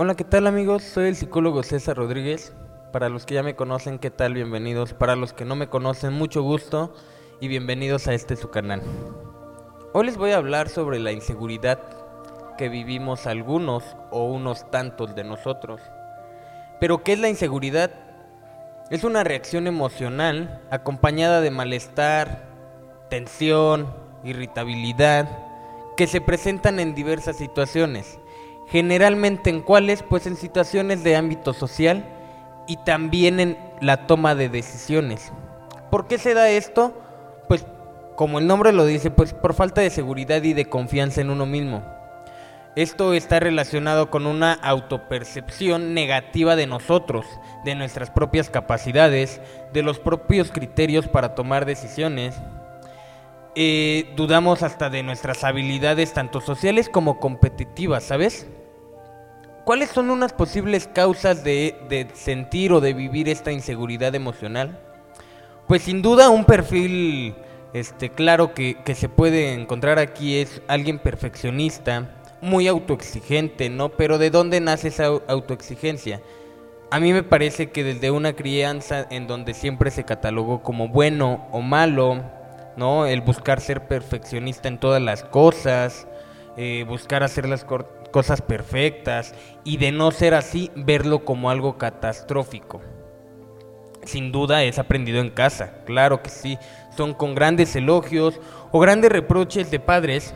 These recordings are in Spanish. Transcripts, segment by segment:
Hola, ¿qué tal amigos? Soy el psicólogo César Rodríguez. Para los que ya me conocen, ¿qué tal? Bienvenidos. Para los que no me conocen, mucho gusto y bienvenidos a este su canal. Hoy les voy a hablar sobre la inseguridad que vivimos algunos o unos tantos de nosotros. Pero ¿qué es la inseguridad? Es una reacción emocional acompañada de malestar, tensión, irritabilidad, que se presentan en diversas situaciones Generalmente en cuáles? Pues en situaciones de ámbito social y también en la toma de decisiones. ¿Por qué se da esto? Pues como el nombre lo dice, pues por falta de seguridad y de confianza en uno mismo. Esto está relacionado con una autopercepción negativa de nosotros, de nuestras propias capacidades, de los propios criterios para tomar decisiones. Eh, dudamos hasta de nuestras habilidades tanto sociales como competitivas, ¿sabes? ¿Cuáles son unas posibles causas de, sentir o de vivir esta inseguridad emocional? Pues sin duda un perfil este, claro que, que se puede encontrar aquí es alguien perfeccionista, muy autoexigente, ¿no? Pero ¿de dónde nace esa autoexigencia? A mí me parece que desde una crianza en donde siempre se catalogó como bueno o malo, ¿no? El buscar ser perfeccionista en todas las cosas, eh, buscar hacer las cosas perfectas y de no ser así, verlo como algo catastrófico. Sin duda es aprendido en casa, claro que sí, son con grandes elogios o grandes reproches de padres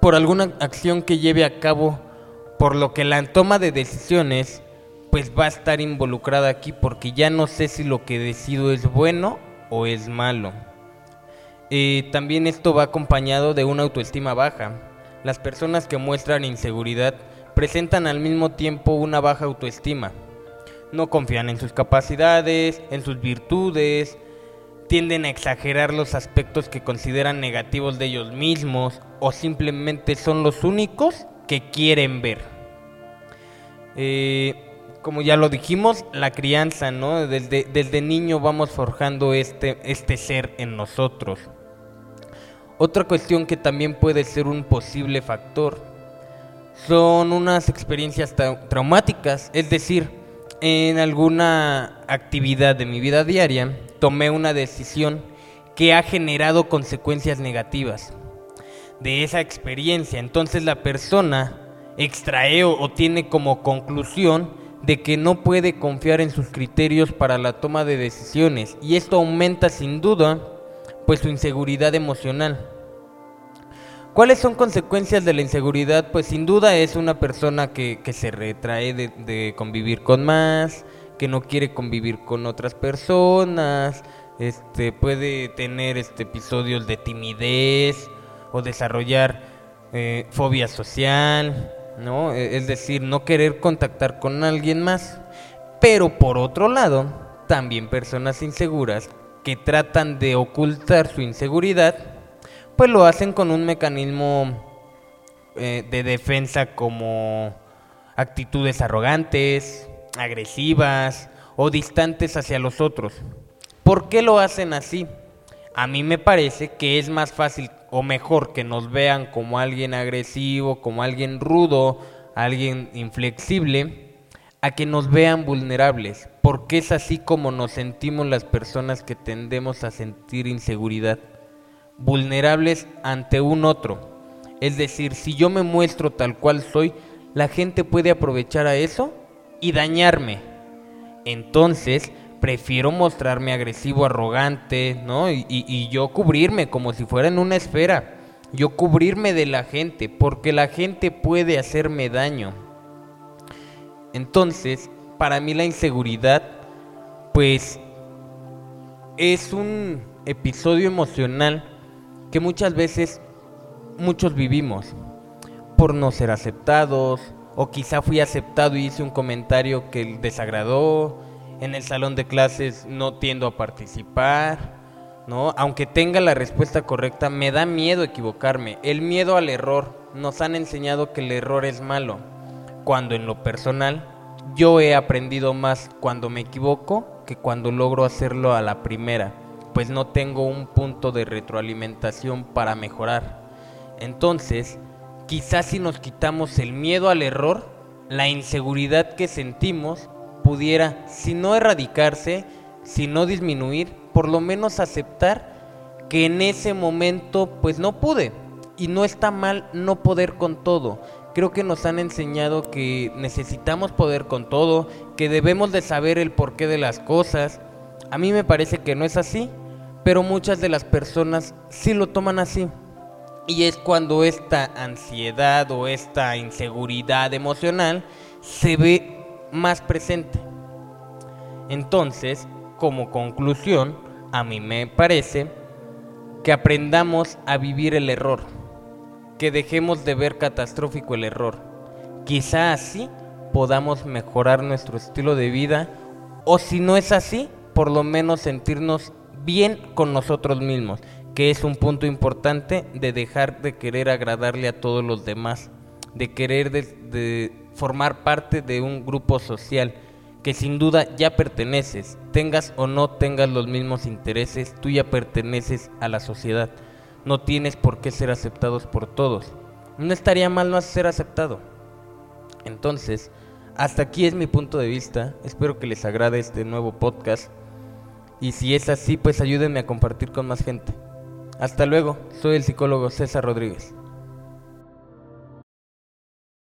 por alguna acción que lleve a cabo, por lo que la toma de decisiones pues va a estar involucrada aquí porque ya no sé si lo que decido es bueno o es malo. Eh, también esto va acompañado de una autoestima baja las personas que muestran inseguridad presentan al mismo tiempo una baja autoestima. No confían en sus capacidades, en sus virtudes, tienden a exagerar los aspectos que consideran negativos de ellos mismos o simplemente son los únicos que quieren ver. Eh, como ya lo dijimos, la crianza, ¿no? Desde, desde niño vamos forjando este, este ser en nosotros. Otra cuestión que también puede ser un posible factor son unas experiencias traumáticas, es decir, en alguna actividad de mi vida diaria tomé una decisión que ha generado consecuencias negativas de esa experiencia. Entonces la persona extrae o tiene como conclusión de que no puede confiar en sus criterios para la toma de decisiones y esto aumenta sin duda pues su inseguridad emocional. ¿Cuáles son consecuencias de la inseguridad? Pues sin duda es una persona que, se retrae de, convivir con más, que no quiere convivir con otras personas, este, puede tener este, episodios de timidez o desarrollar eh, fobia social, ¿no? E, es decir, no querer contactar con alguien más. Pero por otro lado, también personas inseguras que tratan de ocultar su inseguridad pues lo hacen con un mecanismo eh, de defensa como actitudes arrogantes, agresivas o distantes hacia los otros. ¿Por qué lo hacen así? A mí me parece que es más fácil o mejor que nos vean como alguien agresivo, como alguien rudo, alguien inflexible, a que nos vean vulnerables, porque es así como nos sentimos las personas que tendemos a sentir inseguridad vulnerables ante un otro. Es decir, si yo me muestro tal cual soy, la gente puede aprovechar a eso y dañarme. Entonces, prefiero mostrarme agresivo, arrogante, ¿no? Y, yo cubrirme como si fuera en una esfera. Yo cubrirme de la gente, porque la gente puede hacerme daño. Entonces, para mí la inseguridad, pues, es un episodio emocional que muchas veces muchos vivimos por no ser aceptados o quizá fui aceptado y hice un comentario que desagradó, en el salón de clases no tiendo a participar, ¿no? Aunque tenga la respuesta correcta, me da miedo equivocarme. El miedo al error nos han enseñado que el error es malo, cuando en lo personal yo he aprendido más cuando me equivoco que cuando logro hacerlo a la primera pues no tengo un punto de retroalimentación para mejorar. Entonces, quizás si nos quitamos el miedo al error, la inseguridad que sentimos pudiera, si no erradicarse, si no disminuir, por lo menos aceptar que en ese momento pues no pude. Y no está mal no poder con todo. Creo que nos han enseñado que necesitamos poder con todo, que debemos de saber el porqué de las cosas. A mí me parece que no es así, pero muchas de las personas sí lo toman así. Y es cuando esta ansiedad o esta inseguridad emocional se ve más presente. Entonces, como conclusión, a mí me parece que aprendamos a vivir el error, que dejemos de ver catastrófico el error. Quizá así podamos mejorar nuestro estilo de vida o si no es así, por lo menos sentirnos bien con nosotros mismos, que es un punto importante de dejar de querer agradarle a todos los demás, de querer de, formar parte de un grupo social que sin duda ya perteneces, tengas o no tengas los mismos intereses, tú ya perteneces a la sociedad. No tienes por qué ser aceptados por todos. No estaría mal no ser aceptado. Entonces, hasta aquí es mi punto de vista. Espero que les agrade este nuevo podcast. Y si es así, pues ayúdenme a compartir con más gente. Hasta luego, soy el psicólogo César Rodríguez.